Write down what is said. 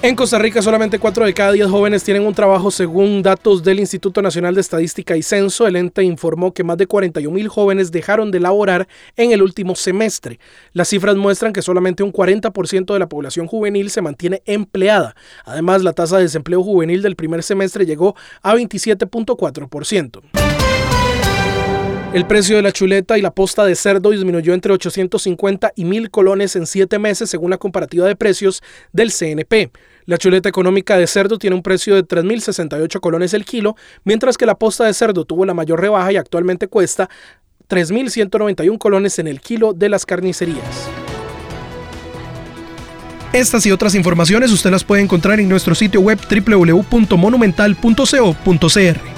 En Costa Rica solamente 4 de cada 10 jóvenes tienen un trabajo según datos del Instituto Nacional de Estadística y Censo. El ente informó que más de 41 mil jóvenes dejaron de laborar en el último semestre. Las cifras muestran que solamente un 40% de la población juvenil se mantiene empleada. Además, la tasa de desempleo juvenil del primer semestre llegó a 27.4%. El precio de la chuleta y la posta de cerdo disminuyó entre 850 y 1000 colones en siete meses según la comparativa de precios del CNP. La chuleta económica de cerdo tiene un precio de 3.068 colones el kilo, mientras que la posta de cerdo tuvo la mayor rebaja y actualmente cuesta 3.191 colones en el kilo de las carnicerías. Estas y otras informaciones usted las puede encontrar en nuestro sitio web www.monumental.co.cr.